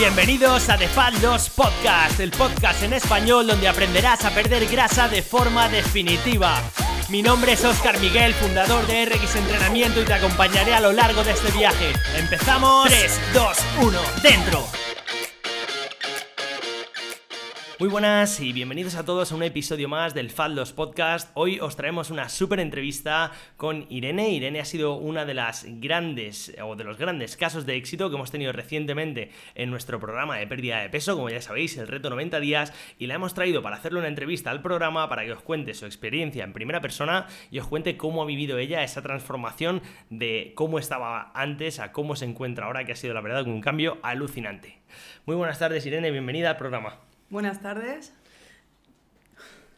Bienvenidos a The Fat 2 Podcast, el podcast en español donde aprenderás a perder grasa de forma definitiva. Mi nombre es Oscar Miguel, fundador de RX Entrenamiento y te acompañaré a lo largo de este viaje. ¡Empezamos! 3, 2, 1, ¡dentro! Muy buenas y bienvenidos a todos a un episodio más del Faldos Podcast. Hoy os traemos una súper entrevista con Irene. Irene ha sido una de las grandes o de los grandes casos de éxito que hemos tenido recientemente en nuestro programa de pérdida de peso, como ya sabéis, el reto 90 días, y la hemos traído para hacerle una entrevista al programa para que os cuente su experiencia en primera persona y os cuente cómo ha vivido ella esa transformación de cómo estaba antes a cómo se encuentra ahora, que ha sido la verdad un cambio alucinante. Muy buenas tardes, Irene, bienvenida al programa. Buenas tardes.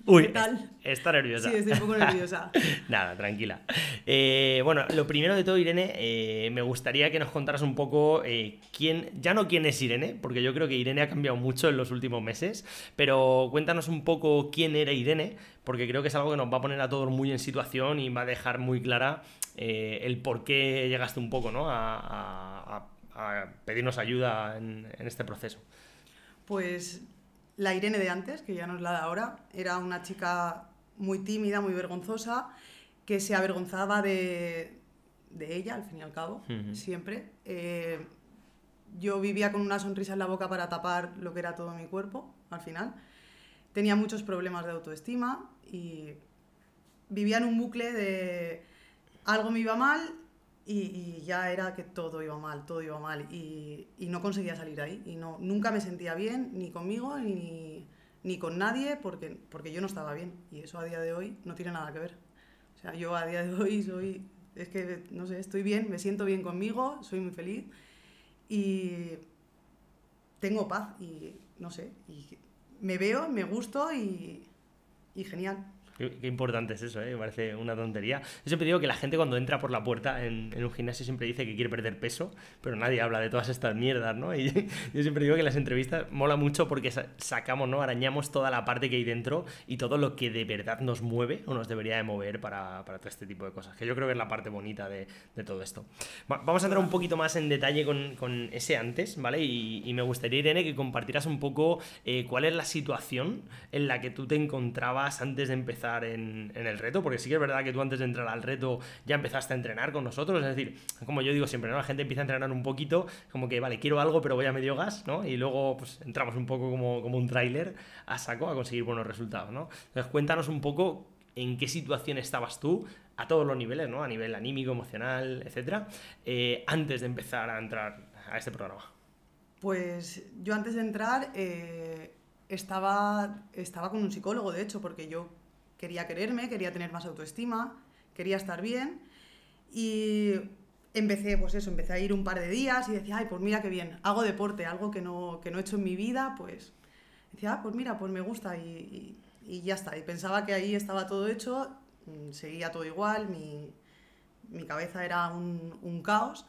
Uy, ¿Qué tal? está nerviosa. Sí, estoy un poco nerviosa. Nada, tranquila. Eh, bueno, lo primero de todo, Irene, eh, me gustaría que nos contaras un poco eh, quién, ya no quién es Irene, porque yo creo que Irene ha cambiado mucho en los últimos meses, pero cuéntanos un poco quién era Irene, porque creo que es algo que nos va a poner a todos muy en situación y va a dejar muy clara el por qué llegaste un poco ¿no? a, a- a pedirnos ayuda en, en este proceso. Pues la Irene de antes, que ya no es la de ahora, era una chica muy tímida, muy vergonzosa, que se avergonzaba de, de ella, al fin y al cabo, siempre. Eh, yo vivía con una sonrisa en la boca para tapar lo que era todo mi cuerpo, al final. Tenía muchos problemas de autoestima y vivía en un bucle de algo me iba mal y, ya era que todo iba mal, todo iba mal y, no conseguía salir ahí y no, nunca me sentía bien ni conmigo ni, ni con nadie porque, porque yo no estaba bien y eso a día de hoy no tiene nada que ver. O sea, yo a día de hoy soy, es que, no sé, estoy bien, me siento bien conmigo, soy muy feliz y tengo paz y no sé, y me veo, me gusto y, y genial. Qué, importante es eso, ¿eh? me parece una tontería. Yo siempre digo que la gente cuando entra por la puerta en, un gimnasio siempre dice que quiere perder peso, pero nadie habla de todas estas mierdas, ¿no? Y yo siempre digo que las entrevistas mola mucho porque sa- sacamos, ¿no? Arañamos toda la parte que hay dentro y todo lo que de verdad nos mueve o nos debería de mover para, para todo este tipo de cosas, que yo creo que es la parte bonita de, de todo esto. Va- vamos a entrar un poquito más en detalle con, con ese antes, ¿vale? Y, y me gustaría, Irene, que compartieras un poco eh, cuál es la situación en la que tú te encontrabas antes de empezar en, en el reto, porque sí que es verdad que tú antes de entrar al reto ya empezaste a entrenar con nosotros, es decir, como yo digo siempre, ¿no? La gente empieza a entrenar un poquito, como que, vale, quiero algo, pero voy a medio gas, ¿no? Y luego pues entramos un poco como, como un tráiler a saco a conseguir buenos resultados, ¿no? Entonces cuéntanos un poco en qué situación estabas tú a todos los niveles, ¿no? A nivel anímico, emocional, etcétera, eh, antes de empezar a entrar a este programa. Pues yo antes de entrar eh, estaba, estaba con un psicólogo, de hecho, porque yo quería quererme, quería tener más autoestima, quería estar bien y empecé, pues eso, empecé a ir un par de días y decía, ay, pues mira qué bien, hago deporte, algo que no, que no he hecho en mi vida, pues decía, ah, pues mira, pues me gusta y, y- y ya está. Y pensaba que ahí estaba todo hecho, mm, seguía todo igual, mi, mi cabeza era un, un caos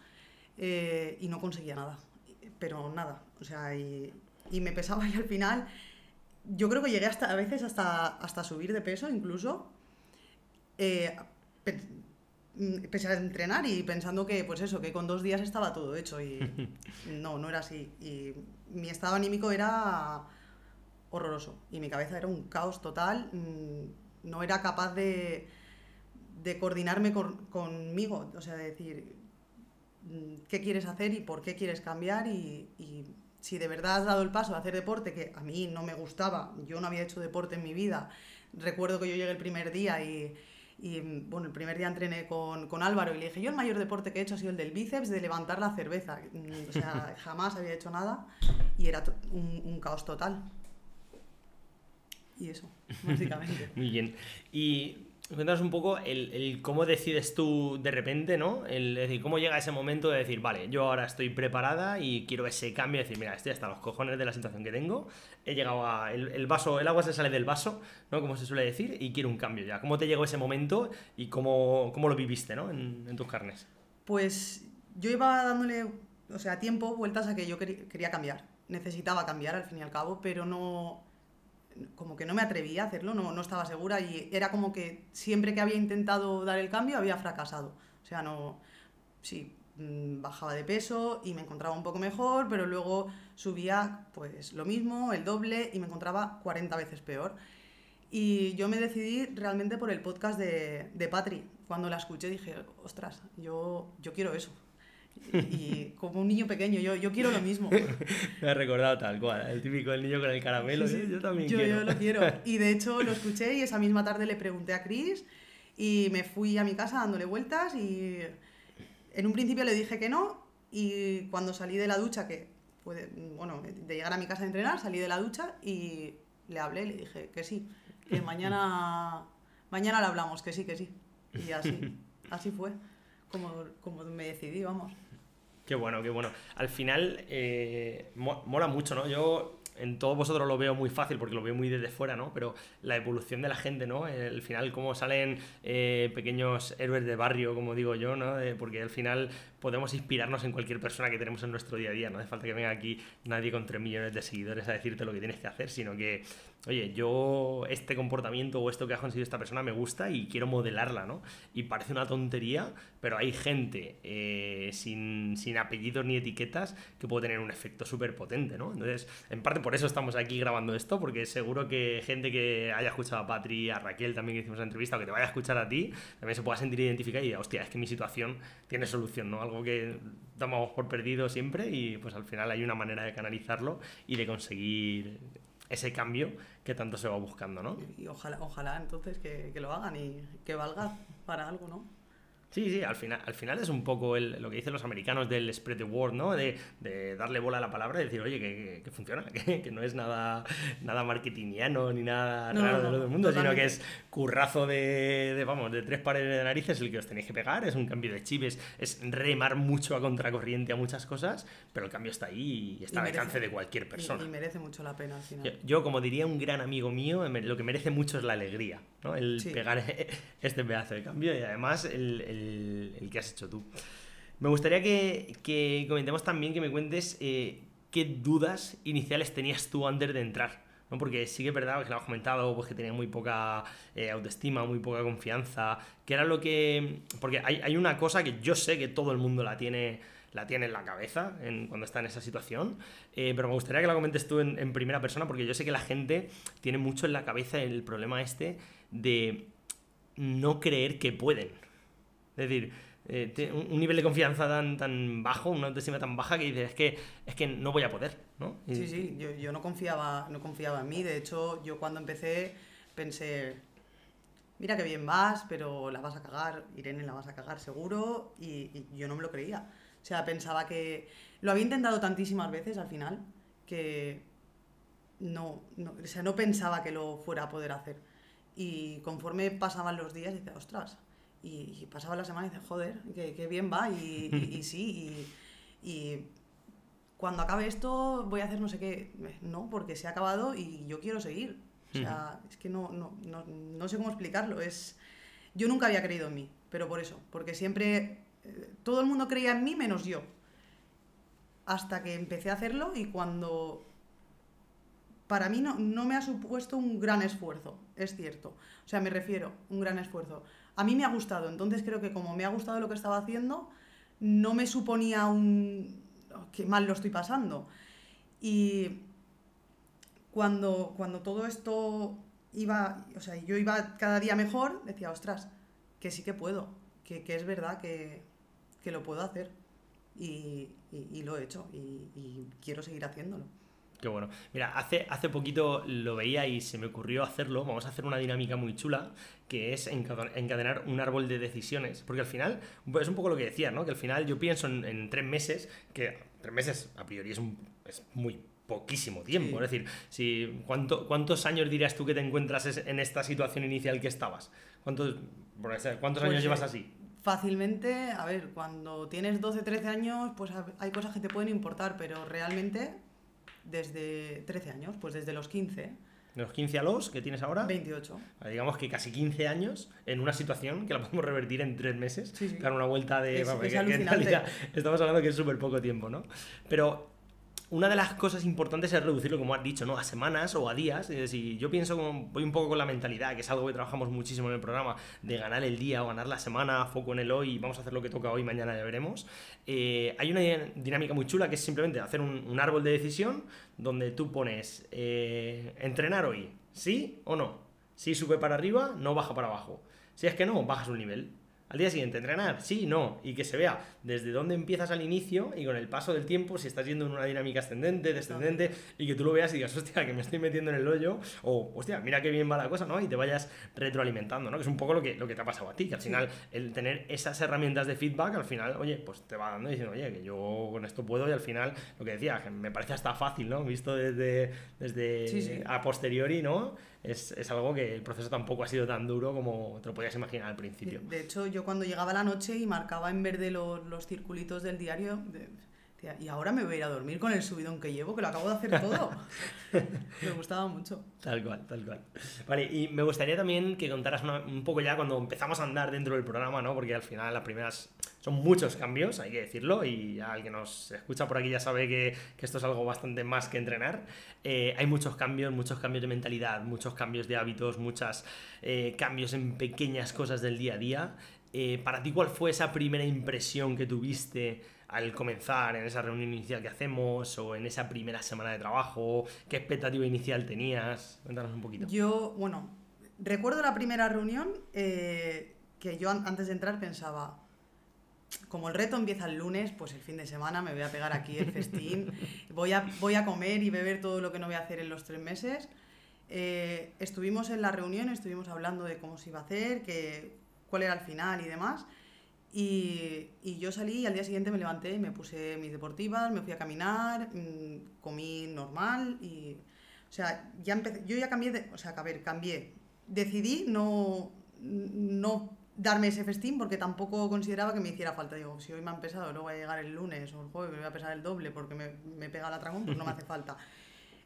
eh, y no conseguía nada, pero nada, o sea, y, y me pesaba y al final yo creo que llegué hasta a veces hasta, hasta subir de peso incluso, eh, pe- mm, pese a entrenar y pensando que pues eso, que con dos días estaba todo hecho y no, no era así. Y mi estado anímico era horroroso y mi cabeza era un caos total, mm, no era capaz de, de coordinarme con- conmigo, o sea, de decir mm, qué quieres hacer y por qué quieres cambiar y, y si de verdad has dado el paso a hacer deporte, que a mí no me gustaba, yo no había hecho deporte en mi vida, recuerdo que yo llegué el primer día y, y, bueno, el primer día entrené con, con Álvaro y le dije, yo el mayor deporte que he hecho ha sido el del bíceps, de levantar la cerveza, o sea, jamás había hecho nada y era un, un caos total. Y eso, básicamente. Muy bien. Y cuéntanos un poco el, cómo decides tú de repente, ¿no? Es decir, cómo llega ese momento de decir, vale, yo ahora estoy preparada y quiero ese cambio, de decir, mira, estoy hasta los cojones de la situación que tengo, he llegado a. El, vaso, el agua se sale del vaso, ¿no? Como se suele decir, y quiero un cambio ya. ¿Cómo te llegó ese momento y cómo, cómo lo viviste, ¿no? En, en tus carnes. Pues yo iba dándole, o sea, tiempo, vueltas a que yo quería cambiar. Necesitaba cambiar al fin y al cabo, pero no, como que no me atrevía a hacerlo, no, no estaba segura y era como que siempre que había intentado dar el cambio había fracasado. O sea, no, sí, mm, bajaba de peso y me encontraba un poco mejor, pero luego subía pues lo mismo, el doble y me encontraba 40 veces peor. Y yo me decidí realmente por el podcast de, de Patri. Cuando la escuché dije, ostras, yo, yo quiero eso. Y, como un niño pequeño, yo, yo quiero lo mismo. Me ha recordado tal cual, el típico el niño con el caramelo, ¿sí? yo también yo, quiero. Yo lo quiero. Y de hecho lo escuché y esa misma tarde le pregunté a Chris y me fui a mi casa dándole vueltas y en un principio le dije que no y cuando salí de la ducha, que puede, bueno, de llegar a mi casa a entrenar, salí de la ducha y le hablé, le dije que sí, que mañana, mañana le hablamos, que sí, que sí. Y así, así fue como, como me decidí, vamos. Qué bueno, qué bueno. Al final, eh, mola mucho, ¿no? Yo en todos vosotros lo veo muy fácil porque lo veo muy desde fuera, ¿no? Pero la evolución de la gente, ¿no? Al final, cómo salen eh, pequeños héroes de barrio, como digo yo, ¿no? porque al final podemos inspirarnos en cualquier persona que tenemos en nuestro día a día. No hace falta que venga aquí nadie con 3 millones de seguidores a decirte lo que tienes que hacer, sino que, oye, yo este comportamiento o esto que ha conseguido esta persona me gusta y quiero modelarla, ¿no? Y parece una tontería, pero hay gente eh, sin, sin apellidos ni etiquetas que puede tener un efecto súper potente, ¿no? Entonces, en parte por eso estamos aquí grabando esto, porque seguro que gente que haya escuchado a Patri, a Raquel también que hicimos la entrevista, o que te vaya a escuchar a ti, también se pueda sentir identificada y hostia, es que mi situación tiene solución, ¿no? Algo que damos por perdido siempre y pues al final hay una manera de canalizarlo y de conseguir ese cambio que tanto se va buscando, ¿no? Y, ojalá, ojalá entonces que, que, lo hagan y que valga para algo, ¿no? Sí, sí, al final, al final es un poco el, lo que dicen los americanos del spread the word, ¿no? De, de darle bola a la palabra y decir, oye, que, que, funciona, que, no es nada, nada marketingiano ni nada raro de todo el mundo, sino que es currazo de, de, vamos, de tres pares de narices el que os tenéis que pegar, es un cambio de chip, es, remar mucho a contracorriente a muchas cosas, pero el cambio está ahí y está al alcance de cualquier persona. Y, merece mucho la pena al final. Yo, como diría un gran amigo mío, lo que merece mucho es la alegría, ¿no? El pegar este pedazo de cambio y además el el, que has hecho tú. Me gustaría que, comentemos también, que me cuentes eh, qué dudas iniciales tenías tú antes de entrar. ¿no? Porque sí que es verdad que lo has comentado, pues que tenía muy poca eh, autoestima, muy poca confianza, que era lo que... Porque hay, una cosa que yo sé que todo el mundo la tiene, la tiene en la cabeza cuando está en esa situación, eh, pero me gustaría que la comentes tú en, primera persona, porque yo sé que la gente tiene mucho en la cabeza el problema este de no creer que pueden. Es decir, eh, un nivel de confianza tan, tan bajo, una autoestima tan baja que dices, es que, es que no voy a poder, ¿no? Sí, sí, yo, yo, no, confiaba, no confiaba en mí. De hecho, yo cuando empecé pensé, mira que bien vas, pero la vas a cagar, Irene la vas a cagar seguro, y, yo no me lo creía. O sea, pensaba que... Lo había intentado tantísimas veces al final que no, no, o sea, no pensaba que lo fuera a poder hacer. Y conforme pasaban los días, decía, ostras, y, pasaba la semana y dices, joder, qué, bien va, y, sí, y, cuando acabe esto voy a hacer no sé qué. No, porque se ha acabado y yo quiero seguir. O sea, es que no, no, no, no, sé cómo explicarlo. Es, yo nunca había creído en mí, pero por eso, porque siempre eh, todo el mundo creía en mí menos yo. Hasta que empecé a hacerlo y cuando para mí no, no me ha supuesto un gran esfuerzo, es cierto. O sea, me refiero, un gran esfuerzo a mí me ha gustado. Entonces creo que como me ha gustado lo que estaba haciendo, no me suponía un... que mal lo estoy pasando. Y cuando, cuando todo esto iba, o sea, yo iba cada día mejor, decía, ostras, que sí que puedo, que, es verdad que, lo puedo hacer. Y, lo he hecho y quiero seguir haciéndolo. Qué bueno. Mira, hace, hace poquito lo veía y se me ocurrió hacerlo. Vamos a hacer una dinámica muy chula, que es encadenar un árbol de decisiones. Porque al final, es un poco lo que decía, ¿no? Que al final yo pienso en, tres meses, que tres meses a priori es, un, es muy poquísimo tiempo. Es decir, si, ¿cuánto, ¿cuántos años dirías tú que te encuentras en esta situación inicial que estabas? ¿Cuántos, ¿cuántos años pues, llevas eh, así? Fácilmente, a ver, cuando tienes 12, 13 años, pues hay cosas que te pueden importar, pero realmente desde 13 años, pues desde los 15. ¿De los 15 a los que tienes ahora? 28. Digamos que casi 15 años en una situación que la podemos revertir en 3 meses, sí, dar una vuelta de... Es, estamos hablando que es súper poco tiempo, ¿no? Pero una de las cosas importantes es reducirlo, como has dicho, ¿no? A semanas o a días. Es decir, yo pienso, voy un poco con la mentalidad, que es algo que trabajamos muchísimo en el programa, de ganar el día o ganar la semana, foco en el hoy, vamos a hacer lo que toca hoy, mañana ya veremos. Eh, hay una dinámica muy chula que es simplemente hacer un, árbol de decisión donde tú pones eh, entrenar hoy, ¿sí o no? Si sube para arriba, no baja para abajo. Si es que no, bajas un nivel. Al día siguiente, entrenar, sí, no, y que se vea desde dónde empiezas al inicio y con el paso del tiempo si estás yendo en una dinámica ascendente, descendente, y que tú lo veas y digas, hostia, que me estoy metiendo en el hoyo, o hostia, mira qué bien va la cosa, ¿no? Y te vayas retroalimentando, ¿no? Que es un poco lo que, lo que te ha pasado a ti, que al final el tener esas herramientas de feedback, al final, oye, pues te va dando diciendo, oye, que yo con esto puedo, y al final, lo que decía, que me parece hasta fácil, ¿no? Visto desde, desde a posteriori, ¿no? es, es, algo que el proceso tampoco ha sido tan duro como te lo podías imaginar al principio. De, hecho, yo cuando llegaba la noche y marcaba en verde los, los circulitos del diario, y ahora me voy a ir a dormir con el subidón que llevo, que lo acabo de hacer todo. me gustaba mucho. Tal cual, tal cual. Vale, y me gustaría también que contaras un poco ya cuando empezamos a andar dentro del programa, ¿no? Porque al final las primeras son muchos cambios, hay que decirlo, y ya alguien nos escucha por aquí ya sabe que, que esto es algo bastante más que entrenar. Eh, hay muchos cambios, muchos cambios de mentalidad, muchos cambios de hábitos, muchos eh, cambios en pequeñas cosas del día a día. Eh, para ti, ¿cuál fue esa primera impresión que tuviste al comenzar en esa reunión inicial que hacemos o en esa primera semana de trabajo? ¿Qué expectativa inicial tenías? Cuéntanos un poquito. Yo, bueno, recuerdo la primera reunión eh, que yo antes de entrar pensaba, como el reto empieza el lunes, pues el fin de semana me voy a pegar aquí el festín, voy a, voy a comer y beber todo lo que no voy a hacer en los tres meses. Eh, estuvimos en la reunión, estuvimos hablando de cómo se iba a hacer, que, cuál era el final y demás. Y, y, yo salí y al día siguiente me levanté y me puse mis deportivas, me fui a caminar, mm, comí normal y... O sea, ya empecé, yo ya cambié, de, o sea, a ver, cambié. Decidí no, no darme ese festín porque tampoco consideraba que me hiciera falta. Digo, si hoy me han pesado, luego voy a llegar el lunes o el jueves me voy a pesar el doble porque me, me pega la tragón, pues no me hace falta.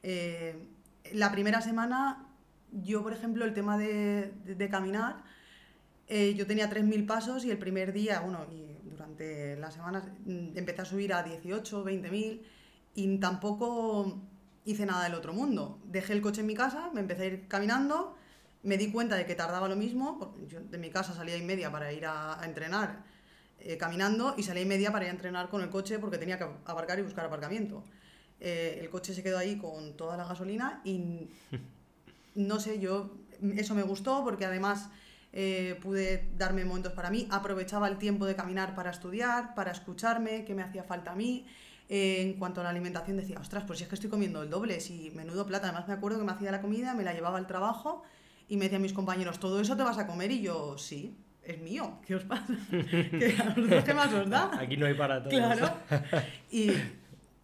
Eh, la primera semana, yo, por ejemplo, el tema de, de, de caminar eh, yo tenía 3.000 pasos y el primer día, bueno, y durante las semanas mm, empecé a subir a 18, 20.000 y tampoco hice nada del otro mundo. Dejé el coche en mi casa, me empecé a ir caminando, me di cuenta de que tardaba lo mismo, yo de mi casa salía y media para ir a, entrenar eh, caminando y salía y media para ir a entrenar con el coche porque tenía que aparcar y buscar aparcamiento. Eh, el coche se quedó ahí con toda la gasolina y no sé, yo, eso me gustó porque además eh, pude darme momentos para mí, aprovechaba el tiempo de caminar para estudiar, para escucharme, qué me hacía falta a mí. Eh, en cuanto a la alimentación decía, ostras, pues si es que estoy comiendo el doble, si menudo plata. Además me acuerdo que me hacía la comida, me la llevaba al trabajo y me decían mis compañeros, ¿todo eso te vas a comer? Y yo, sí, es mío, ¿qué os pasa? ¿Qué, más os da? Aquí no hay para todos. Claro. Y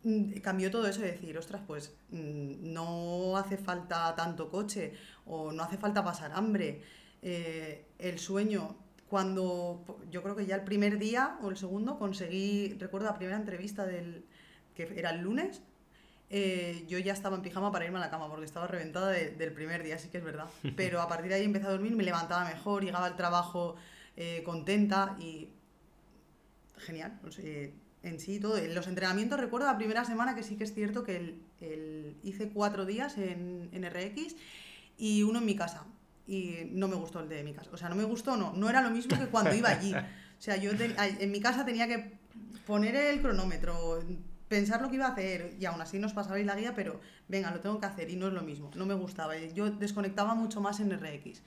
mm, cambió todo eso de decir, ostras, pues mm, no hace falta tanto coche o no hace falta pasar hambre. Eh, el sueño, cuando yo creo que ya el primer día o el segundo conseguí, recuerdo la primera entrevista del que era el lunes, eh, yo ya estaba en pijama para irme a la cama porque estaba reventada del primer día, sí que es verdad. Pero a partir de ahí empecé a dormir, me levantaba mejor, llegaba al trabajo eh, contenta y genial. en sí, todo. En los entrenamientos recuerdo la primera semana que sí que es cierto que el, hice cuatro días en, en RX y uno en mi casa y no me gustó el de mi casa. O sea, no me gustó, no, no era lo mismo que cuando iba allí. O sea, yo en mi casa tenía que poner el cronómetro, pensar lo que iba a hacer y aún así nos pasabais la guía, pero venga, lo tengo que hacer y no es lo mismo, no me gustaba. Yo desconectaba mucho más en RX.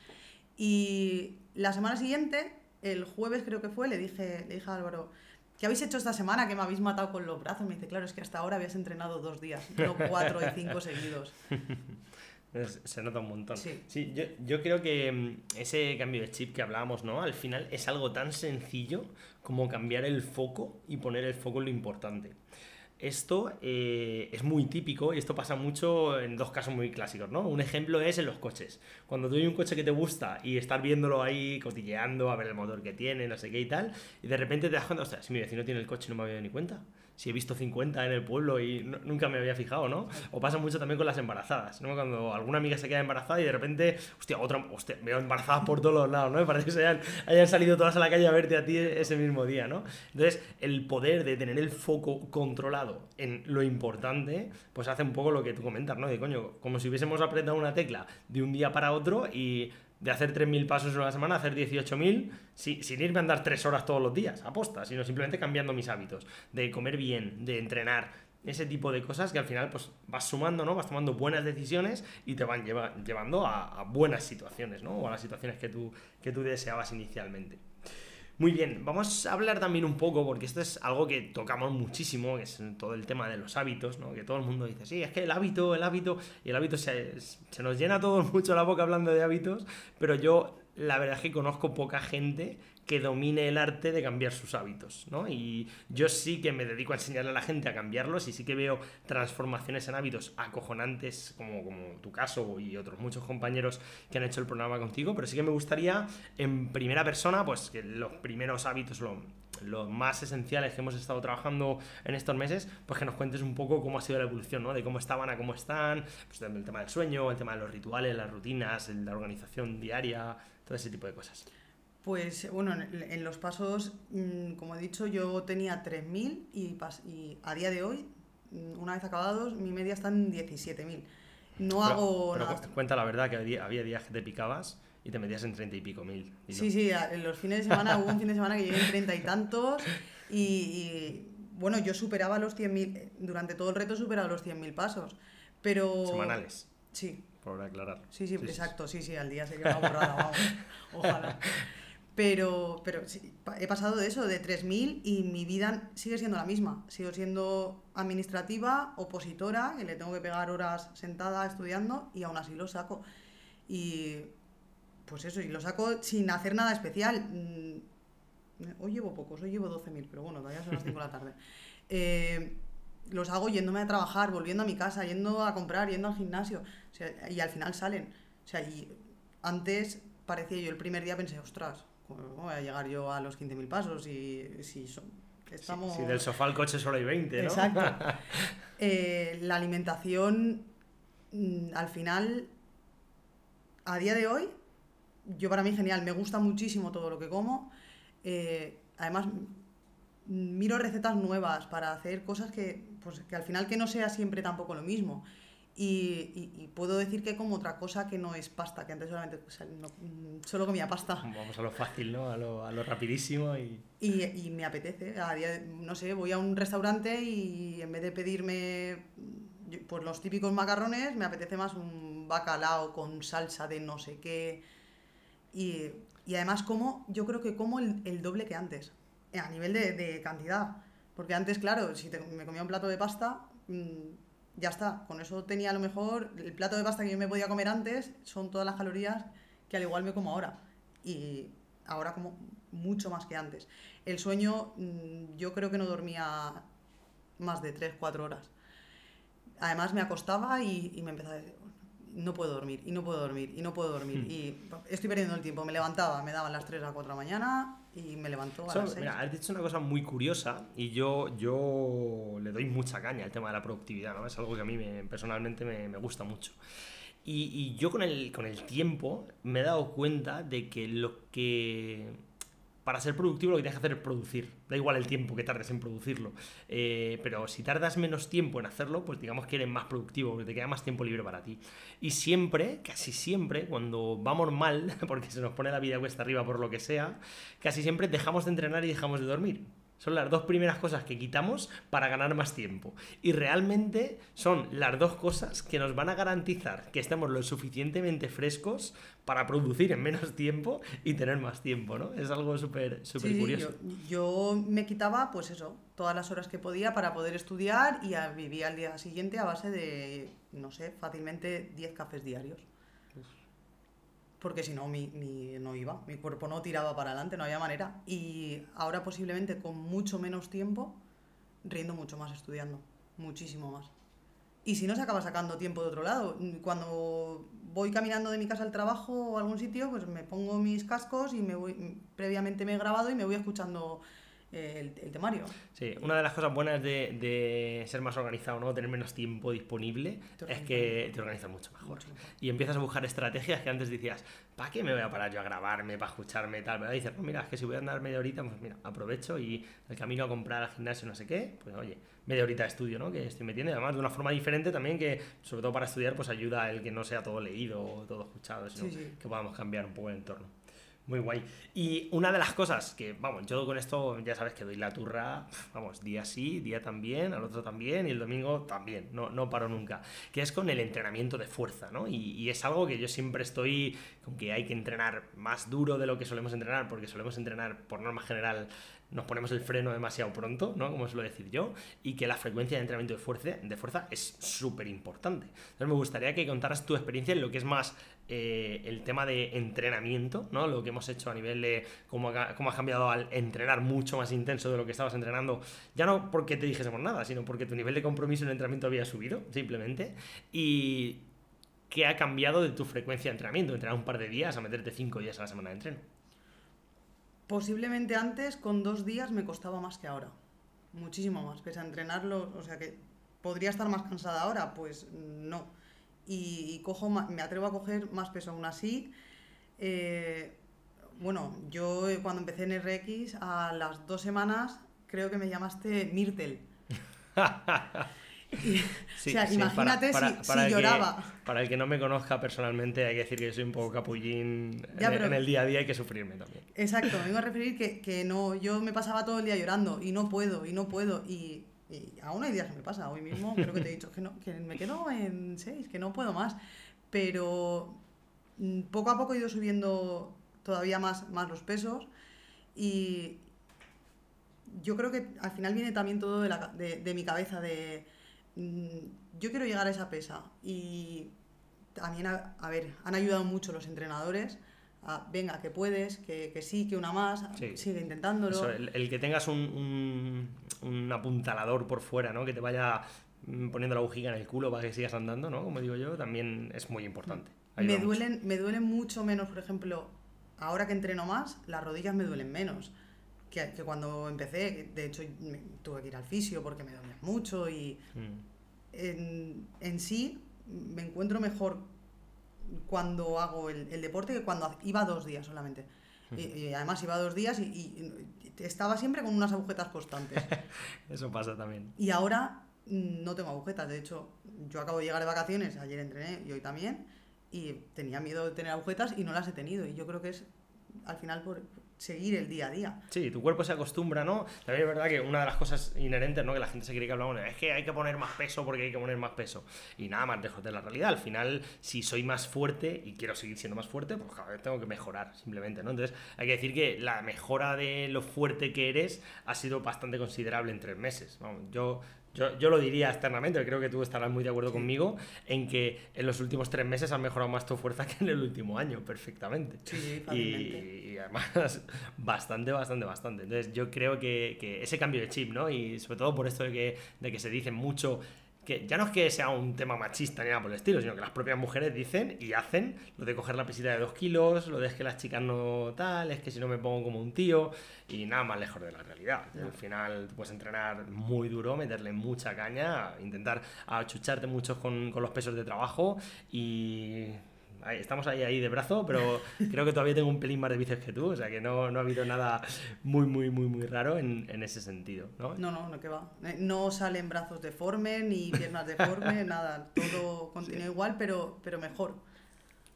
Y la semana siguiente, el jueves creo que fue, le dije, le dije a Álvaro, ¿qué habéis hecho esta semana que me habéis matado con los brazos? Me dice, claro, es que hasta ahora habías entrenado dos días, no cuatro y cinco seguidos. Se nota un montón. Sí. yo, yo, creo que mm, ese cambio de chip que hablábamos, ¿no? Al final es algo tan sencillo como cambiar el foco y poner el foco en lo importante. Esto eh, es muy típico y esto pasa mucho en dos casos muy clásicos, ¿no? Un ejemplo es en los coches. Cuando tú hay un coche que te gusta y estás viéndolo ahí cotilleando, a ver el motor que tiene, no sé qué y tal, y de repente te das cuenta, sea, si mi vecino tiene el coche no me había dado ni cuenta si he visto 50 en el pueblo y nunca me había fijado, ¿no? O pasa mucho también con las embarazadas, ¿no? Cuando alguna amiga se queda embarazada y de repente, hostia, otra, hostia, veo embarazadas por todos los lados, ¿no? Me parece que se hayan, hayan, salido todas a la calle a verte a ti ese mismo día, ¿no? Entonces, el poder de tener el foco controlado en lo importante, pues hace un poco lo que tú comentas, ¿no? De coño, como si hubiésemos apretado una tecla de un día para otro y de hacer 3.000 pasos en una semana, hacer 18.000, sin irme a andar 3 horas todos los días, aposta, sino simplemente cambiando mis hábitos, de comer bien, de entrenar, ese tipo de cosas que al final pues vas sumando, ¿no? Vas tomando buenas decisiones y te van llevando a, buenas situaciones, ¿no? O a las situaciones que tú, que tú deseabas inicialmente. Muy bien, vamos a hablar también un poco, porque esto es algo que tocamos muchísimo, que es todo el tema de los hábitos, ¿no? Que todo el mundo dice, sí, es que el hábito, el hábito, y el hábito se, se nos llena todo mucho la boca hablando de hábitos, pero yo la verdad es que conozco poca gente que domine el arte de cambiar sus hábitos, ¿no? Y yo sí que me dedico a enseñarle a la gente a cambiarlos y sí que veo transformaciones en hábitos acojonantes, como, como tu caso y otros muchos compañeros que han hecho el programa contigo, pero sí que me gustaría en primera persona, pues que los primeros hábitos, los más esenciales que hemos estado trabajando en estos meses, pues que nos cuentes un poco cómo ha sido la evolución, ¿no? De cómo estaban a cómo están, pues el tema del sueño, el tema de los rituales, las rutinas, la organización diaria, todo ese tipo de cosas. Pues bueno, en, los pasos, mm, como he dicho, yo tenía 3.000 y, y a día de hoy, mm, una vez acabados, mi media está en 17.000. No hago pero cuenta la verdad que había días que te picabas y te metías en 30 y pico mil. sí, sí, en los fines de semana hubo un fin de semana que llegué en 30 y tantos y, bueno, yo superaba los 100.000, durante todo el reto superaba los 100.000 pasos, pero... Semanales. Sí. Por aclarar. Sí, sí, exacto, sí, sí, al día se queda borrada, vamos. Ojalá. Pero, pero he pasado de eso, de 3.000, y mi vida sigue siendo la misma. Sigo siendo administrativa, opositora, que le tengo que pegar horas sentada estudiando, y aún así lo saco. Y pues eso, y lo saco sin hacer nada especial. Mm, hoy llevo pocos, hoy llevo 12.000, pero bueno, todavía son las 5 de la tarde. Eh, los hago yéndome a trabajar, volviendo a mi casa, yendo a comprar, yendo al gimnasio, y al final salen. O sea, y antes parecía yo el primer día pensé, ostras, ¿cómo voy a llegar yo a los 15.000 pasos? Y si son, estamos... Si, del sofá al coche solo hay 20, ¿no? Exacto. Eh, la alimentación, mm, al final, a día de hoy, yo para mí genial, me gusta muchísimo todo lo que como. Eh, además, miro recetas nuevas para hacer cosas que, pues, que al final que no sea siempre tampoco lo mismo. Y, puedo decir que como otra cosa que no es pasta, que antes solamente solo comía pasta. Vamos a lo fácil, ¿no? A lo, a lo rapidísimo y... y... me apetece. A día, no sé, voy a un restaurante y en vez de pedirme pues los típicos macarrones, me apetece más un bacalao con salsa de no sé qué. Y, y además como, yo creo que como el, el doble que antes, a nivel de, de, cantidad. Porque antes, claro, si me comía un plato de pasta... Mmm, ya está. Con eso tenía a lo mejor el plato de pasta que yo me podía comer antes, son todas las calorías que al igual me como ahora. Y ahora como mucho más que antes. El sueño, mm, yo creo que no dormía más de 3, 4 horas. Además me acostaba y, y me empezaba a decir, no puedo dormir, y no puedo dormir, y no puedo dormir. Hmm. Y estoy perdiendo el tiempo. Me levantaba, me daban las 3 a las 4 de la mañana y me levantó a las 6. Mira, has dicho una cosa muy curiosa y yo, yo le doy mucha caña al tema de la productividad, ¿no? Es algo que a mí me, personalmente me, me gusta mucho. Y, y, yo con el, con el tiempo me he dado cuenta de que lo que para ser productivo lo que tienes que hacer es producir. Da igual el tiempo que tardes en producirlo. Eh, pero si tardas menos tiempo en hacerlo, pues digamos que eres más productivo, porque te queda más tiempo libre para ti. Y siempre, casi siempre, cuando vamos mal, porque se nos pone la vida cuesta arriba por lo que sea, casi siempre dejamos de entrenar y dejamos de dormir. Son las dos primeras cosas que quitamos para ganar más tiempo. Y realmente son las dos cosas que nos van a garantizar que estemos lo suficientemente frescos para producir en menos tiempo y tener más tiempo, ¿no? Es algo súper súper curioso. yo, me quitaba, pues eso, todas las horas que podía para poder estudiar y vivía al día siguiente a base de, no sé, fácilmente 10 cafés diarios porque si no, mi, no iba, mi cuerpo no tiraba para adelante, no había manera. Y ahora posiblemente con mucho menos tiempo, riendo mucho más estudiando, muchísimo más. Y si no, se acaba sacando tiempo de otro lado. Cuando voy caminando de mi casa al trabajo o a algún sitio, pues me pongo mis cascos y me voy, previamente me he grabado y me voy escuchando el, temario. Sí, una de las cosas buenas de, ser más organizado, ¿no? Tener menos tiempo disponible, es que te organizas mucho mejor. Y empiezas a buscar estrategias que antes decías, ¿para qué me voy a parar yo a grabarme, para escucharme tal? Pero dices, no, mira, es que si voy a andar media horita, pues mira, aprovecho y el camino a comprar al gimnasio no sé qué, pues oye, media horita de estudio, ¿no? Que estoy metiendo, además de una forma diferente también que, sobre todo para estudiar, pues ayuda el que no sea todo leído o todo escuchado, sino que podamos cambiar un poco el entorno. Muy guay. Y una de las cosas que, vamos, yo con esto ya sabes que doy la turra, vamos, día sí, día también, al otro también y el domingo también, no, no paro nunca, que es con el entrenamiento de fuerza, ¿no? Y, y, es algo que yo siempre estoy con que hay que entrenar más duro de lo que solemos entrenar, porque solemos entrenar por norma general nos ponemos el freno demasiado pronto, ¿no? Como suelo decir yo, y que la frecuencia de entrenamiento de fuerza, de fuerza es súper importante. Entonces me gustaría que contaras tu experiencia en lo que es más eh, el tema de entrenamiento, ¿no? Lo que hemos hecho a nivel de cómo, has cambiado al entrenar mucho más intenso de lo que estabas entrenando, ya no porque te dijésemos nada, sino porque tu nivel de compromiso en el entrenamiento había subido, simplemente, y qué ha cambiado de tu frecuencia de entrenamiento, entrenar un par de días a meterte cinco días a la semana de entreno. Posiblemente antes, con dos días, me costaba más que ahora. Muchísimo más. Pese a entrenarlo, o sea que podría estar más cansada ahora, pues no. Y, cojo, me atrevo a coger más peso aún así. Eh, bueno, yo eh, cuando empecé en RX, a las dos semanas, creo que me llamaste Myrtle. o sea, imagínate si, lloraba. para el que no me conozca personalmente, hay que decir que soy un poco capullín en, el día a día, hay que sufrirme también. Exacto, me vengo a referir que, que, no, yo me pasaba todo el día llorando y no puedo, y no puedo, y, aún hay días que me pasa. Hoy mismo creo que te he dicho que, no, que me quedo en 6, que no puedo más. Pero mm, poco a poco he ido subiendo todavía más, más los pesos y yo creo que al final viene también todo de, la, de, de mi cabeza de Mm, yo quiero llegar a esa pesa y también, a, ver, han ayudado mucho los entrenadores. A, venga, que puedes, que, que, sí, que una más, sigue intentándolo. el, que tengas un, un, apuntalador por fuera, ¿no? Que te vaya mm, poniendo la bujía en el culo para que sigas andando, ¿no? Como digo yo, también es muy importante. me duelen, me duelen mucho menos, por ejemplo, ahora que entreno más, las rodillas me duelen menos que, cuando empecé. De hecho, tuve que ir al fisio porque me dolía mucho y mm. en, en, sí me encuentro mejor cuando hago el, el, deporte que cuando iba dos días solamente. Y, además iba dos días y, y, estaba siempre con unas agujetas constantes. Eso pasa también. Y ahora no tengo agujetas. De hecho, yo acabo de llegar de vacaciones, ayer entrené y hoy también, y tenía miedo de tener agujetas y no las he tenido. Y yo creo que es al final por, seguir el día a día. Sí, tu cuerpo se acostumbra, ¿no? También es verdad que una de las cosas inherentes, ¿no? Que la gente se quiere que hablamos es que hay que poner más peso porque hay que poner más peso. Y nada más lejos de la realidad. Al final, si soy más fuerte y quiero seguir siendo más fuerte, pues cada vez tengo que mejorar, simplemente, ¿no? Entonces, hay que decir que la mejora de lo fuerte que eres ha sido bastante considerable en tres meses. Vamos, yo yo, yo, lo diría externamente, creo que tú estarás muy de acuerdo conmigo en que en los últimos tres meses has mejorado más tu fuerza que en el último año, perfectamente. Sí, y, y, además, bastante, bastante, bastante. Entonces, yo creo que, que, ese cambio de chip, ¿no? Y sobre todo por esto de que, de que se dice mucho que ya no es que sea un tema machista ni nada por el estilo, sino que las propias mujeres dicen y hacen lo de coger la pesita de dos kilos, lo de que las chicas no tal, es que si no me pongo como un tío, y nada más lejos de la realidad. Al final puedes entrenar muy duro, meterle mucha caña, intentar achucharte mucho con, con los pesos de trabajo y estamos ahí, ahí de brazo, pero creo que todavía tengo un pelín más de bíceps que tú, o sea que no, no ha habido nada muy, muy, muy, muy raro en, en ese sentido, ¿no? No, no, no, que va. Eh, no salen brazos deformes ni piernas deformes, nada, todo continúa igual, pero, pero mejor.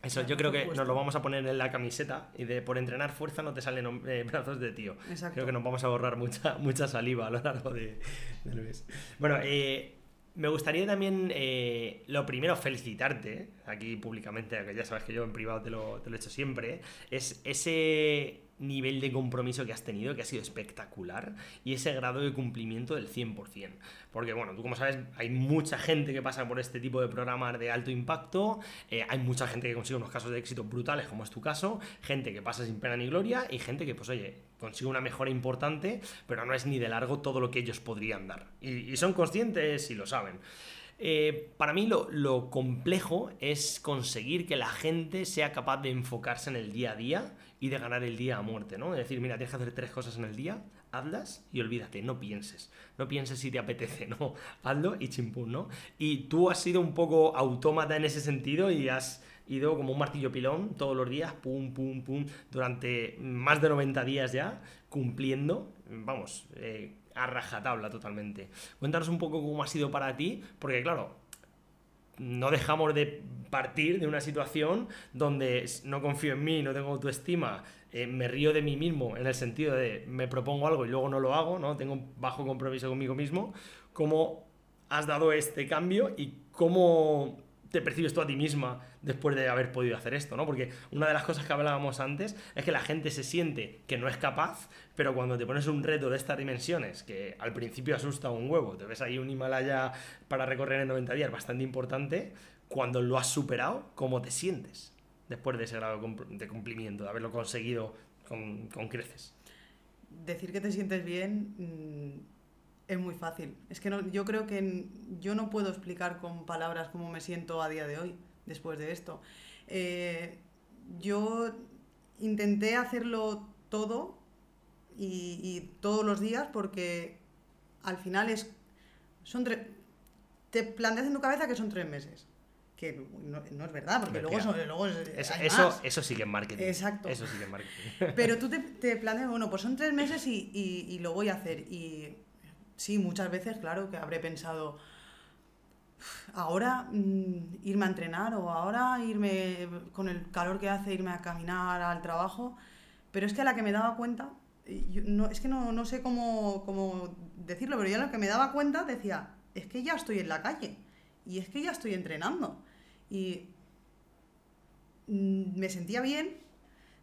Eso, yo creo que nos lo vamos a poner en la camiseta y de por entrenar fuerza no te salen eh, brazos de tío. Exacto. Creo que nos vamos a ahorrar mucha, mucha saliva a lo largo de, del mes. Bueno, eh, me gustaría también, eh, lo primero, felicitarte, aquí públicamente, que ya sabes que yo en privado te lo, te lo he hecho siempre, es ese nivel de compromiso que has tenido, que ha sido espectacular, y ese grado de cumplimiento del 100%. Porque, bueno, tú como sabes, hay mucha gente que pasa por este tipo de programas de alto impacto, eh, hay mucha gente que consigue unos casos de éxito brutales, como es tu caso, gente que pasa sin pena ni gloria, y gente que, pues oye, consigue una mejora importante, pero no es ni de largo todo lo que ellos podrían dar. Y, son conscientes y lo saben. Eh, para mí lo, lo, complejo es conseguir que la gente sea capaz de enfocarse en el día a día y de ganar el día a muerte, ¿no? Es decir, mira, tienes que hacer tres cosas en el día, hazlas y olvídate, no pienses. No pienses si te apetece, no. Hazlo y chimpún, ¿no? Y tú has sido un poco autómata en ese sentido y has ido como un martillo pilón todos los días, pum, pum, pum, durante más de 90 días ya, cumpliendo, vamos, eh, a rajatabla totalmente. Cuéntanos un poco cómo ha sido para ti, porque claro, no dejamos de partir de una situación donde no confío en mí, no tengo autoestima, eh, me río de mí mismo en el sentido de me propongo algo y luego no lo hago, ¿no? Tengo bajo compromiso conmigo mismo. ¿Cómo has dado este cambio y cómo te percibes tú a ti misma después de haber podido hacer esto, ¿no? Porque una de las cosas que hablábamos antes es que la gente se siente que no es capaz, pero cuando te pones un reto de estas dimensiones, que al principio asusta un huevo, te ves ahí un Himalaya para recorrer en 90 días bastante importante, cuando lo has superado, ¿cómo te sientes después de ese grado de cumplimiento, de haberlo conseguido con, creces? Decir que te sientes bien mm, es muy fácil. Es que no, yo creo que yo no puedo explicar con palabras cómo me siento a día de hoy después de esto. Eh, yo intenté hacerlo todo y, todos los días porque al final es son te planteas en tu cabeza que son tres meses que no, es verdad, porque luego, luego eso, eso, sí que es marketing. Exacto. Eso sí que es marketing. Pero tú te, te, planteas, bueno, pues son tres meses y, y, lo voy a hacer. Y sí, muchas veces, claro, que habré pensado, ahora mm, irme a entrenar o ahora irme, con el calor que hace, irme a caminar al trabajo. Pero es que a la que me daba cuenta, no, es que no, no sé cómo, cómo, decirlo, pero yo a la que me daba cuenta decía, es que ya estoy en la calle y es que ya estoy entrenando. Y mm, me sentía bien,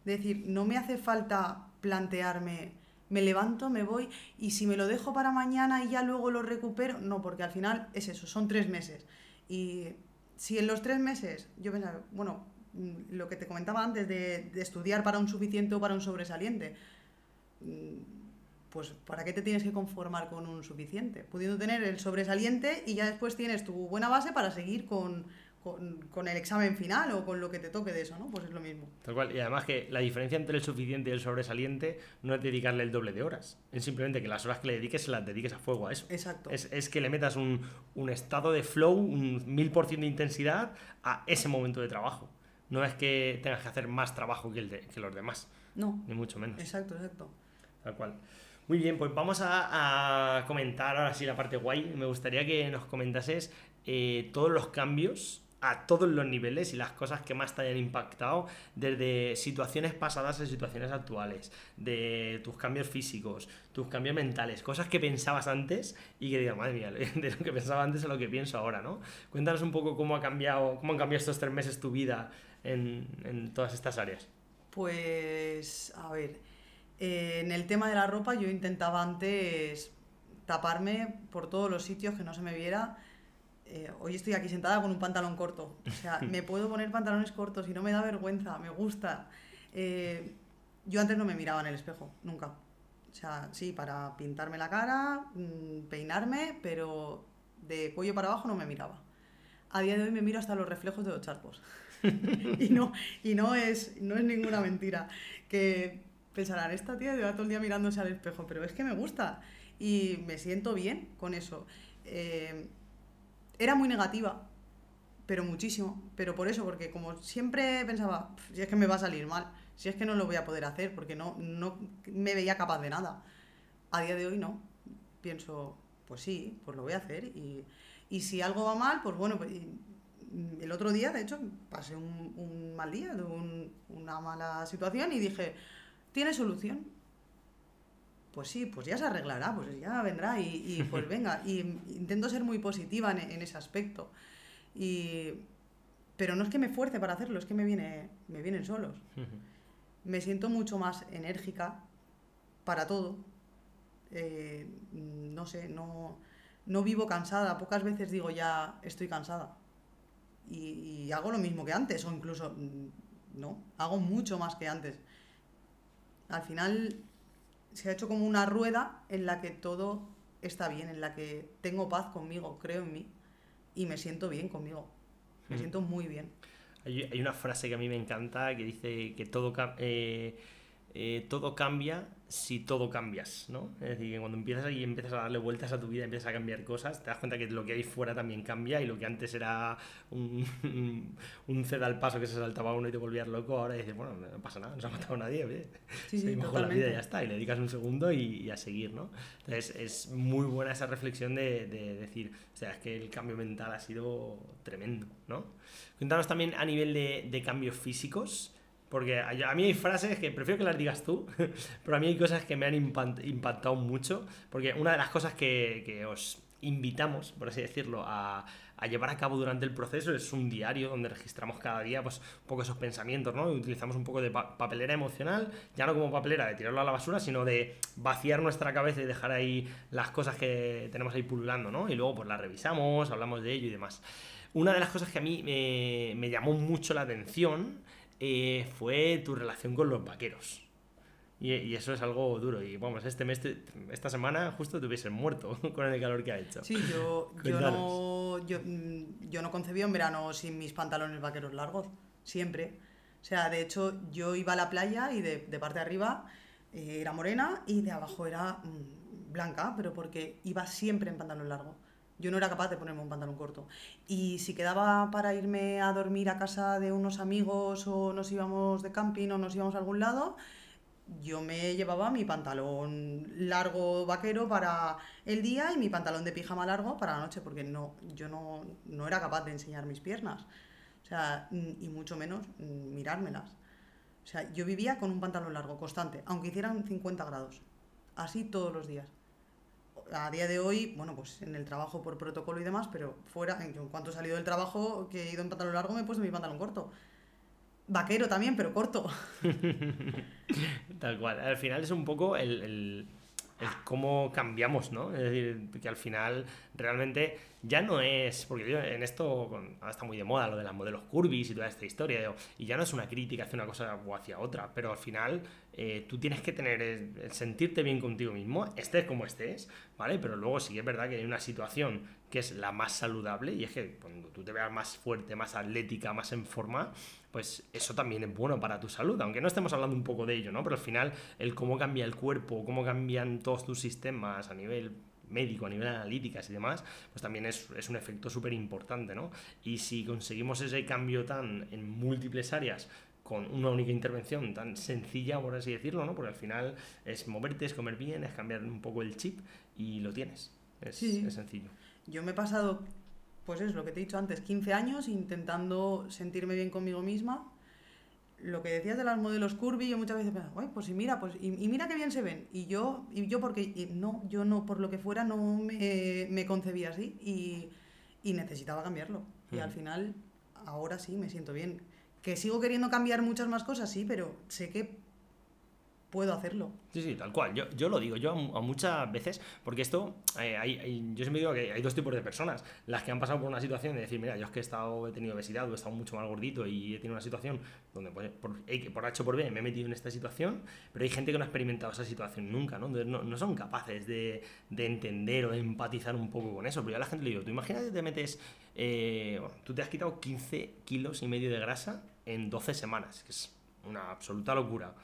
decir, no me hace falta plantearme, me levanto, me voy y si me lo dejo para mañana y ya luego lo recupero, no, porque al final es eso, son tres meses. Y si en los tres meses yo pensaba, bueno, mm, lo que te comentaba antes de, estudiar para un suficiente o para un sobresaliente, mm, pues ¿para qué te tienes que conformar con un suficiente? Pudiendo tener el sobresaliente y ya después tienes tu buena base para seguir con, con, el examen final o con lo que te toque de eso, ¿no? Pues es lo mismo. Tal cual. Y además que la diferencia entre el suficiente y el sobresaliente no es dedicarle el doble de horas. Es simplemente que las horas que le dediques se las dediques a fuego a eso. Exacto. Es, es que le metas un, un, estado de flow, un mil por ciento de intensidad a ese momento de trabajo. No es que tengas que hacer más trabajo que, el de, que los demás. No. Ni mucho menos. Exacto, exacto. Tal cual. Muy bien, pues vamos a, a, comentar ahora sí la parte guay. Me gustaría que nos comentases eh, todos los cambios a todos los niveles y las cosas que más te hayan impactado, desde situaciones pasadas a situaciones actuales, de tus cambios físicos, tus cambios mentales, cosas que pensabas antes y que digas, madre mía, de lo que pensaba antes a lo que pienso ahora, ¿no? Cuéntanos un poco cómo ha cambiado, cómo han cambiado estos tres meses tu vida en, en todas estas áreas. Pues, a ver, eh, en el tema de la ropa yo intentaba antes taparme por todos los sitios que no se me viera eh, hoy estoy aquí sentada con un pantalón corto. O sea, me puedo poner pantalones cortos y no me da vergüenza, me gusta. Eh, yo antes no me miraba en el espejo, nunca. O sea, sí, para pintarme la cara, mm, peinarme, pero de cuello para abajo no me miraba. A día de hoy me miro hasta los reflejos de los charcos. y no, y no, es, no es ninguna mentira. Que pensarán, esta tía lleva todo el día mirándose al espejo, pero es que me gusta y me siento bien con eso. Eh, era muy negativa, pero muchísimo. Pero por eso, porque como siempre pensaba, si es que me va a salir mal, si es que no lo voy a poder hacer, porque no, no me veía capaz de nada. A día de hoy no. Pienso, pues sí, pues lo voy a hacer. Y, y si algo va mal, pues bueno, pues, el otro día, de hecho, pasé un, mal día, un, una mala situación y dije, ¿tiene solución? Pues sí, pues ya se arreglará, pues ya vendrá y, pues venga. Y intento ser muy positiva en, ese aspecto. Y, pero no es que me fuerce para hacerlo, es que me, viene, me vienen solos. Me siento mucho más enérgica para todo. Eh, no sé, no, no vivo cansada. Pocas veces digo ya estoy cansada. Y, y, hago lo mismo que antes, o incluso mm, no, hago mucho más que antes. Al final se ha hecho como una rueda en la que todo está bien, en la que tengo paz conmigo, creo en mí y me siento bien conmigo. Me siento muy bien. Hay, una frase que a mí me encanta que dice que todo, eh, eh, todo cambia si todo cambias, ¿no? Es decir, que cuando empiezas y empiezas a darle vueltas a tu vida, empiezas a cambiar cosas, te das cuenta que lo que hay fuera también cambia y lo que antes era un, un ceda al paso que se saltaba uno y te volvías loco, ahora dices, bueno, no pasa nada, no se ha matado nadie, ¿ve? Sí, sí, mejor la vida y ya está, y le dedicas un segundo y, a seguir, ¿no? Entonces es muy buena esa reflexión de, de, decir, o sea, es que el cambio mental ha sido tremendo, ¿no? Cuéntanos también a nivel de, de cambios físicos, porque a, mí hay frases que prefiero que las digas tú, pero a mí hay cosas que me han impactado mucho. Porque una de las cosas que, que os invitamos, por así decirlo, a, a, llevar a cabo durante el proceso es un diario donde registramos cada día pues, un poco esos pensamientos, ¿no? Y utilizamos un poco de papelera emocional, ya no como papelera de tirarlo a la basura, sino de vaciar nuestra cabeza y dejar ahí las cosas que tenemos ahí pululando, ¿no? Y luego pues las revisamos, hablamos de ello y demás. Una de las cosas que a mí me, me llamó mucho la atención eh, fue tu relación con los vaqueros. Y, eso es algo duro. Y vamos, este mes, esta semana justo te hubiesen muerto con el calor que ha hecho. Sí, yo, yo no, yo, mm, yo, no concebía un verano sin mis pantalones vaqueros largos. Siempre. O sea, de hecho, yo iba a la playa y de, de parte de arriba eh, era morena y de abajo era mm, blanca, pero porque iba siempre en pantalón largo. Yo no era capaz de ponerme un pantalón corto. Y si quedaba para irme a dormir a casa de unos amigos o nos íbamos de camping o nos íbamos a algún lado, yo me llevaba mi pantalón largo vaquero para el día y mi pantalón de pijama largo para la noche, porque no, yo no, no era capaz de enseñar mis piernas. O sea, y mucho menos mirármelas. O sea, yo vivía con un pantalón largo, constante, aunque hicieran 50 grados. Así todos los días a día de hoy, bueno, pues en el trabajo por protocolo y demás, pero fuera, en cuanto he salido del trabajo, que he ido en pantalón largo, me he puesto mi pantalón corto. Vaquero también, pero corto. Tal cual. Al final es un poco el, cómo cambiamos, ¿no? Es decir, que al final realmente ya no es, porque yo en esto ahora está muy de moda lo de los modelos curvis y toda esta historia, y ya no es una crítica hacia una cosa o hacia otra, pero al final eh, tú tienes que tener, sentirte bien contigo mismo, estés como estés, ¿vale? Pero luego sí que es verdad que hay una situación que es la más saludable y es que cuando tú te veas más fuerte, más atlética, más en forma, pues eso también es bueno para tu salud, aunque no estemos hablando un poco de ello, ¿no? Pero al final el cómo cambia el cuerpo, cómo cambian todos tus sistemas a nivel médico, a nivel analíticas y demás, pues también es, es un efecto súper importante, ¿no? Y si conseguimos ese cambio tan en múltiples áreas, con una única intervención tan sencilla, por así decirlo, ¿no? Porque al final es moverte, es comer bien, es cambiar un poco el chip y lo tienes. Es, es sencillo. Yo me he pasado, pues es lo que te he dicho antes, 15 años intentando sentirme bien conmigo misma lo que decías de las modelos curvy, yo muchas veces pensaba, Uy, pues y mira, pues y, mira qué bien se ven. Y yo, y yo porque no, yo no, por lo que fuera, no me, me concebía así y, y, necesitaba cambiarlo. Y al final, ahora sí me siento bien. Que sigo queriendo cambiar muchas más cosas, sí, pero sé que puedo hacerlo. Sí, sí, tal cual. Yo, yo lo digo, yo a, muchas veces, porque esto, eh, hay, yo siempre digo que hay dos tipos de personas, las que han pasado por una situación de decir, mira, yo es que he, estado, he tenido obesidad o he estado mucho más gordito y he tenido una situación donde pues, por, por H por B me he metido en esta situación, pero hay gente que no ha experimentado esa situación nunca, ¿no? Entonces no, no son capaces de, de, entender o de empatizar un poco con eso. Pero yo a la gente le digo, tú imagínate que te metes, eh, tú te has quitado 15 kilos y medio de grasa en 12 semanas, que es una absoluta locura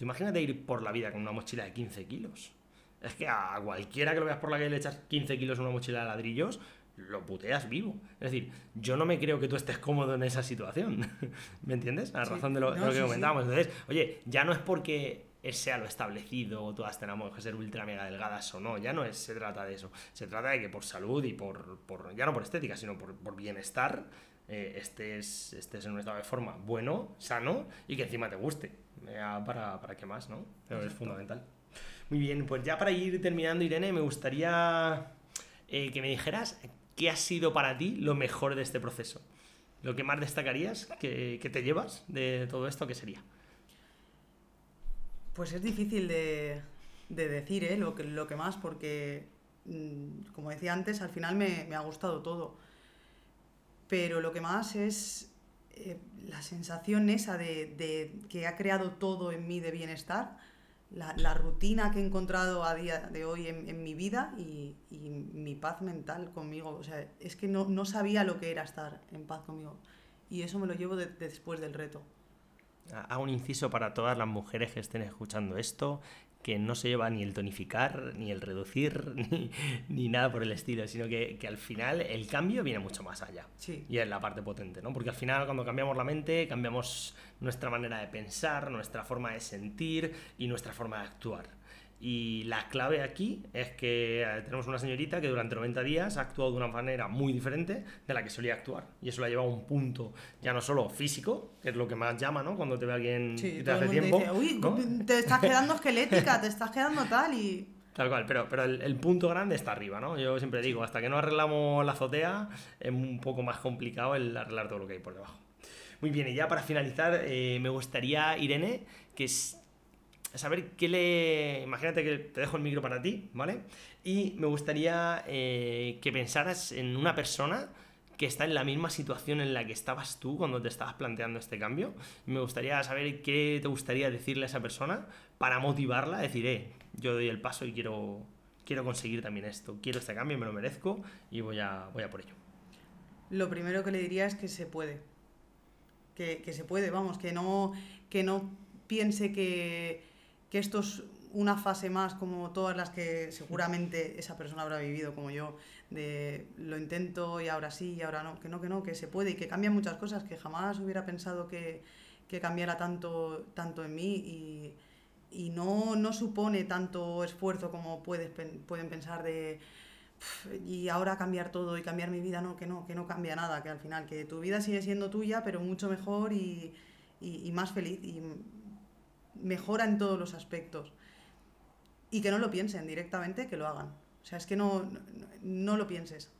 imagínate ir por la vida con una mochila de 15 kilos. Es que a cualquiera que lo veas por la calle le echas 15 kilos en una mochila de ladrillos, lo puteas vivo. Es decir, yo no me creo que tú estés cómodo en esa situación. ¿Me entiendes? A razón de lo, que comentábamos. Entonces, oye, ya no es porque sea lo establecido o todas tenemos que ser ultra mega delgadas o no, ya no es, se trata de eso. Se trata de que por salud y por, por ya no por estética, sino por, por bienestar, eh, estés, estés en un estado de forma bueno, sano y que encima te guste para, para qué más, ¿no? Pero es fundamental. Muy bien, pues ya para ir terminando, Irene, me gustaría eh, que me dijeras qué ha sido para ti lo mejor de este proceso. Lo que más destacarías, que, que te llevas de todo esto, ¿qué sería? Pues es difícil de, de decir ¿eh? lo, que, lo que más, porque, mm, como decía antes, al final me, me ha gustado todo. Pero lo que más es eh, la sensación esa de, que ha creado todo en mí de bienestar, la, rutina que he encontrado a día de hoy en, mi vida y, mi paz mental conmigo. O sea, es que no, sabía lo que era estar en paz conmigo. Y eso me lo llevo después del reto. hago un inciso para todas las mujeres que estén escuchando esto, que no se lleva ni el tonificar, ni el reducir, ni, nada por el estilo, sino que, al final el cambio viene mucho más allá. Sí. Y es la parte potente, ¿no? Porque al final cuando cambiamos la mente, cambiamos nuestra manera de pensar, nuestra forma de sentir y nuestra forma de actuar. Y la clave aquí es que eh, tenemos una señorita que durante 90 días ha actuado de una manera muy diferente de la que solía actuar. Y eso la ha llevado a un punto ya no solo físico, que es lo que más llama, ¿no? Cuando te ve alguien sí, te hace tiempo. Dice, Uy, te estás quedando esquelética, te estás quedando tal y. Tal cual, pero, pero el, punto grande está arriba, ¿no? Yo siempre digo, hasta que no arreglamos la azotea, es un poco más complicado el arreglar todo lo que hay por debajo. Muy bien, y ya para finalizar, eh, me gustaría, Irene, que saber qué le... Imagínate que te dejo el micro para ti, ¿vale? Y me gustaría eh, que pensaras en una persona que está en la misma situación en la que estabas tú cuando te estabas planteando este cambio. Me gustaría saber qué te gustaría decirle a esa persona para motivarla a decir, eh, yo doy el paso y quiero, quiero conseguir también esto. Quiero este cambio, me lo merezco y voy a, voy a por ello. Lo primero que le diría es que se puede. Que, que se puede, vamos, que no, que no piense que, que esto es una fase más como todas las que seguramente esa persona habrá vivido como yo, de lo intento y ahora sí y ahora no, que no, que no, que se puede y que cambian muchas cosas que jamás hubiera pensado que, que cambiara tanto, tanto en mí y, y no, no, supone tanto esfuerzo como puedes, pueden pensar de y ahora cambiar todo y cambiar mi vida, no, que no, que no cambia nada, que al final, que tu vida sigue siendo tuya, pero mucho mejor y, y, y más feliz. Y mejora en todos los aspectos. Y que no lo piensen directamente, que lo hagan. O sea, es que no, no, lo pienses.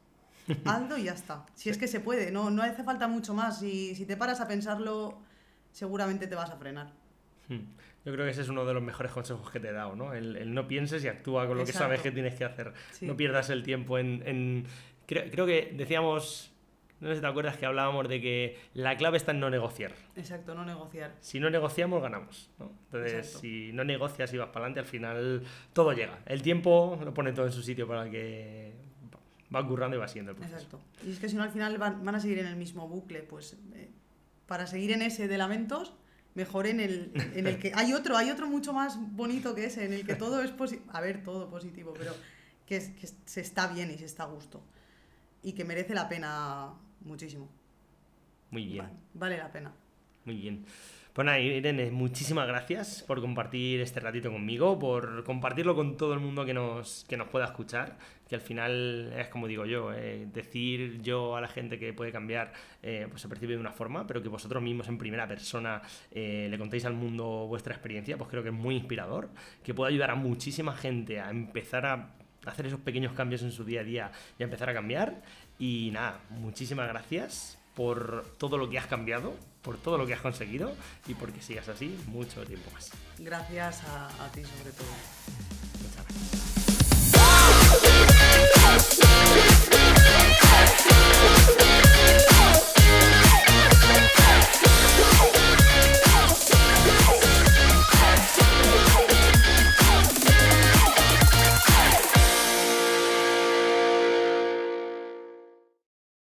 Hazlo y ya está. Si es que se puede, no, no hace falta mucho más. Y si te paras a pensarlo, seguramente te vas a frenar. Hmm. Yo creo que ese es uno de los mejores consejos que te he dado, ¿no? El, no pienses y actúa con lo que sabes que tienes que hacer. No pierdas el tiempo en... en... Creo, creo, que decíamos no sé si te acuerdas que hablábamos de que la clave está en no negociar. Exacto, no negociar. Si no negociamos, ganamos. Entonces, si no negocias y vas para adelante, al final todo llega. El tiempo lo pone todo en su sitio para que va currando y va siendo el proceso. Exacto. Y es que si no, al final van, a seguir en el mismo bucle. Pues eh, para seguir en ese de lamentos, mejor en el, en el que... Hay otro, hay otro mucho más bonito que ese, en el que todo es positivo. A ver, todo positivo, pero que, que se está bien y se está a gusto. Y que merece la pena muchísimo. Muy bien. Vale, la pena. Muy bien. Pues nada, Irene, muchísimas gracias por compartir este ratito conmigo, por compartirlo con todo el mundo que nos, que nos pueda escuchar, que al final es como digo yo, eh, decir yo a la gente que puede cambiar, eh, pues se percibe de una forma, pero que vosotros mismos en primera persona eh, le contéis al mundo vuestra experiencia, pues creo que es muy inspirador, que puede ayudar a muchísima gente a empezar a hacer esos pequeños cambios en su día a día y a empezar a cambiar. Y nada, muchísimas gracias por todo lo que has cambiado, por todo lo que has conseguido y porque sigas así mucho tiempo más. Gracias a, a ti sobre todo. Muchas gracias.